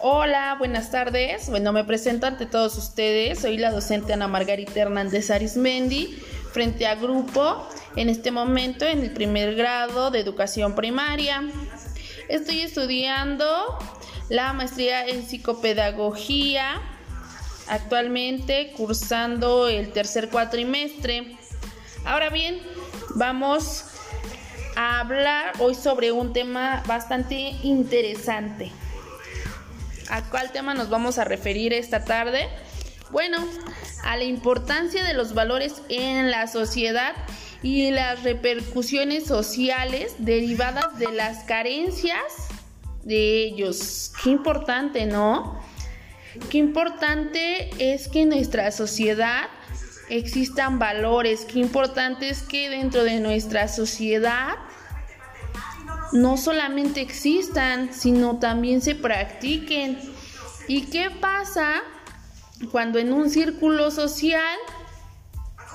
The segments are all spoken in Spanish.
Hola, buenas tardes. Bueno, me presento ante todos ustedes. Soy la docente Ana Margarita Hernández Arismendi, frente a grupo, en este momento en el primer grado de educación primaria. Estoy estudiando la maestría en psicopedagogía, actualmente cursando el tercer cuatrimestre. Ahora bien, vamos a hablar hoy sobre un tema bastante interesante. ¿A cuál tema nos vamos a referir esta tarde? Bueno, a la importancia de los valores en la sociedad y las repercusiones sociales derivadas de las carencias de ellos. Qué importante, ¿no? Qué importante es que en nuestra sociedad existan valores, qué importante es que dentro de nuestra sociedad no solamente existan, sino también se practiquen. ¿Y qué pasa cuando en un círculo social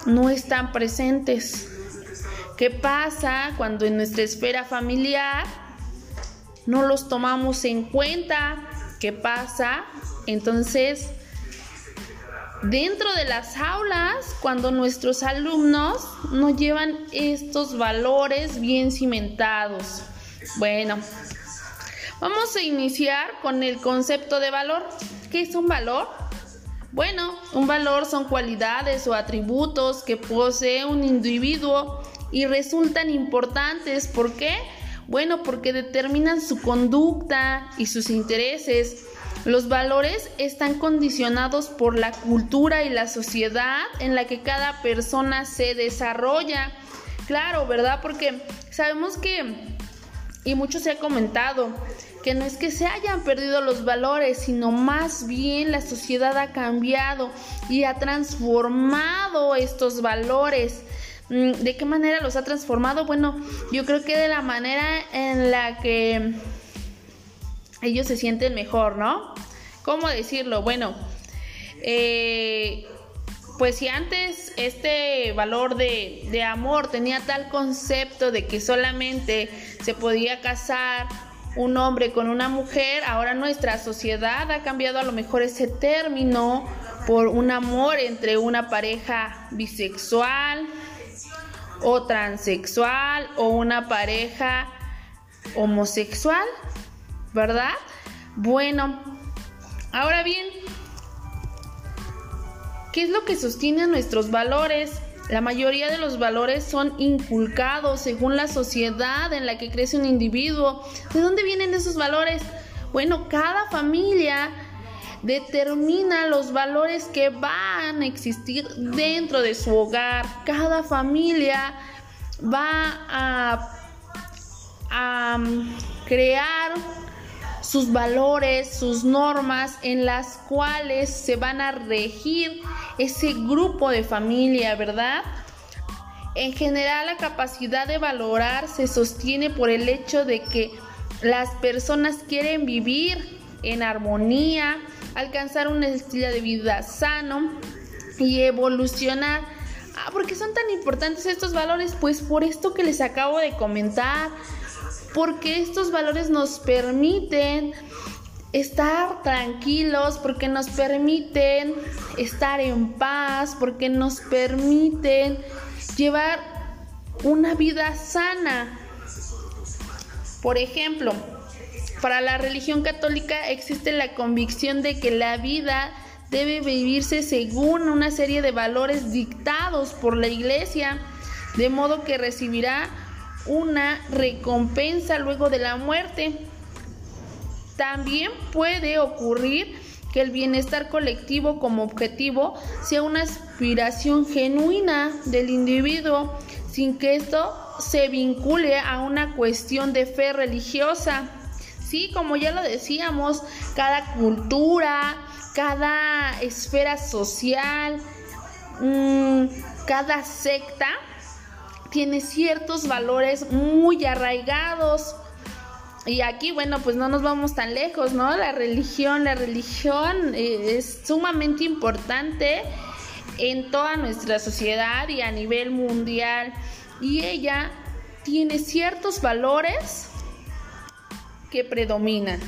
no están presentes? ¿Qué pasa cuando en nuestra esfera familiar no los tomamos en cuenta? ¿Qué pasa? Entonces, dentro de las aulas, cuando nuestros alumnos no llevan estos valores bien cimentados. Bueno, vamos a iniciar con el concepto de valor. ¿Qué es un valor? Bueno, un valor son cualidades o atributos que posee un individuo y resultan importantes. ¿Por qué? Bueno, porque determinan su conducta y sus intereses. Los valores están condicionados por la cultura y la sociedad en la que cada persona se desarrolla. Claro, ¿verdad? Porque sabemos que y mucho se ha comentado que no es que se hayan perdido los valores, sino más bien la sociedad ha cambiado y ha transformado estos valores. Mm, ¿De qué manera los ha transformado? Bueno, yo creo que de la manera en la que ellos se sienten mejor, ¿no? ¿Cómo decirlo? Bueno, eh, pues si antes este valor de, amor tenía tal concepto de que solamente se podía casar un hombre con una mujer, ahora nuestra sociedad ha cambiado a lo mejor ese término por un amor entre una pareja bisexual o transexual o una pareja homosexual, ¿verdad? Bueno, ahora bien, ¿Qué es lo que sostiene nuestros valores? La mayoría de los valores son inculcados según la sociedad en la que crece un individuo. ¿De dónde vienen esos valores? Bueno, cada familia determina los valores que van a existir dentro de su hogar. Cada familia va a, a crear sus valores, sus normas en las cuales se van a regir ese grupo de familia, ¿verdad? En general la capacidad de valorar se sostiene por el hecho de que las personas quieren vivir en armonía, alcanzar un estilo de vida sano y evolucionar. Ah, ¿Por qué son tan importantes estos valores? Pues por esto que les acabo de comentar porque estos valores nos permiten estar tranquilos, porque nos permiten estar en paz, porque nos permiten llevar una vida sana. Por ejemplo, para la religión católica existe la convicción de que la vida debe vivirse según una serie de valores dictados por la iglesia, de modo que recibirá una recompensa luego de la muerte. También puede ocurrir que el bienestar colectivo como objetivo sea una aspiración genuina del individuo sin que esto se vincule a una cuestión de fe religiosa. Sí, como ya lo decíamos, cada cultura, cada esfera social, mm, cada secta tiene ciertos valores muy arraigados. Y aquí, bueno, pues no nos vamos tan lejos, ¿no? La religión, la religión eh, es sumamente importante en toda nuestra sociedad y a nivel mundial. Y ella tiene ciertos valores que predominan.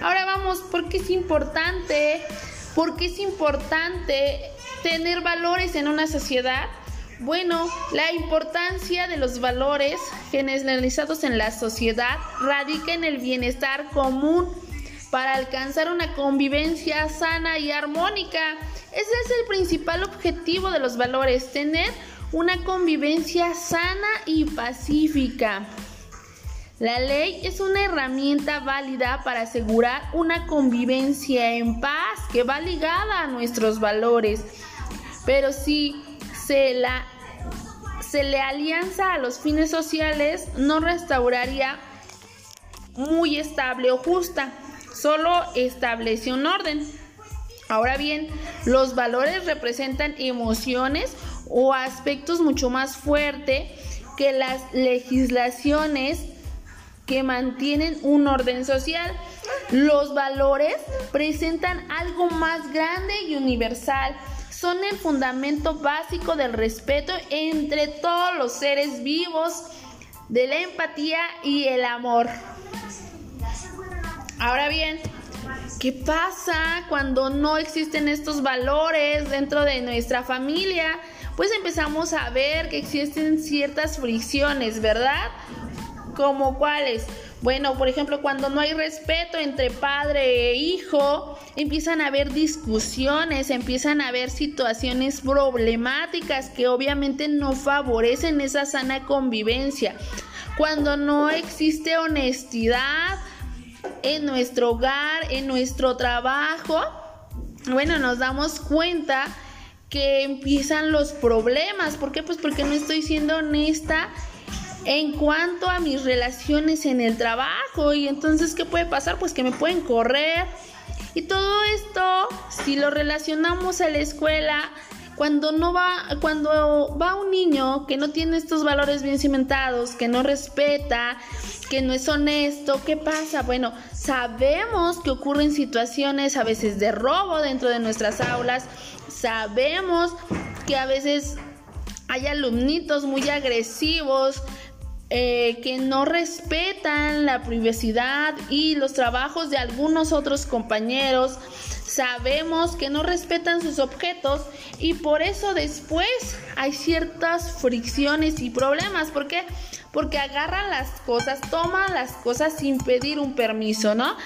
Ahora vamos, ¿por qué es importante? ¿Por qué es importante tener valores en una sociedad? Bueno, la importancia de los valores generalizados en la sociedad radica en el bienestar común para alcanzar una convivencia sana y armónica. Ese es el principal objetivo de los valores, tener una convivencia sana y pacífica. La ley es una herramienta válida para asegurar una convivencia en paz que va ligada a nuestros valores. Pero si se, la, se le alianza a los fines sociales, no restauraría muy estable o justa, solo establece un orden. Ahora bien, los valores representan emociones o aspectos mucho más fuertes que las legislaciones que mantienen un orden social. Los valores presentan algo más grande y universal. Son el fundamento básico del respeto entre todos los seres vivos, de la empatía y el amor. Ahora bien, ¿qué pasa cuando no existen estos valores dentro de nuestra familia? Pues empezamos a ver que existen ciertas fricciones, ¿verdad? ¿Como cuáles? Bueno, por ejemplo, cuando no hay respeto entre padre e hijo, empiezan a haber discusiones, empiezan a haber situaciones problemáticas que obviamente no favorecen esa sana convivencia. Cuando no existe honestidad en nuestro hogar, en nuestro trabajo, bueno, nos damos cuenta que empiezan los problemas. ¿Por qué? Pues porque no estoy siendo honesta en cuanto a mis relaciones en el trabajo. Y entonces, ¿qué puede pasar? Pues que me pueden correr. Y todo esto, si lo relacionamos a la escuela, cuando no va, cuando va un niño que no tiene estos valores bien cimentados, que no respeta, que no es honesto, ¿qué pasa? Bueno, sabemos que ocurren situaciones a veces de robo dentro de nuestras aulas, sabemos que a veces hay alumnitos muy agresivos, eh, que no respetan la privacidad y los trabajos de algunos otros compañeros. Sabemos que no respetan sus objetos y por eso después hay ciertas fricciones y problemas. ¿Por qué? Porque agarran las cosas, toman las cosas sin pedir un permiso, ¿no?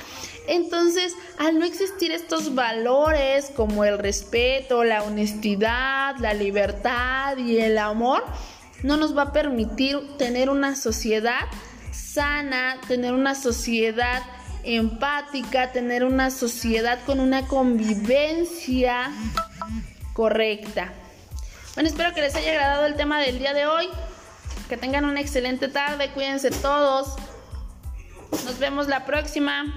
Entonces, al no existir estos valores como el respeto, la honestidad, la libertad y el amor, no nos va a permitir tener una sociedad sana, tener una sociedad empática, tener una sociedad con una convivencia correcta. Bueno, espero que les haya agradado el tema del día de hoy. Que tengan una excelente tarde, cuídense todos. Nos vemos la próxima.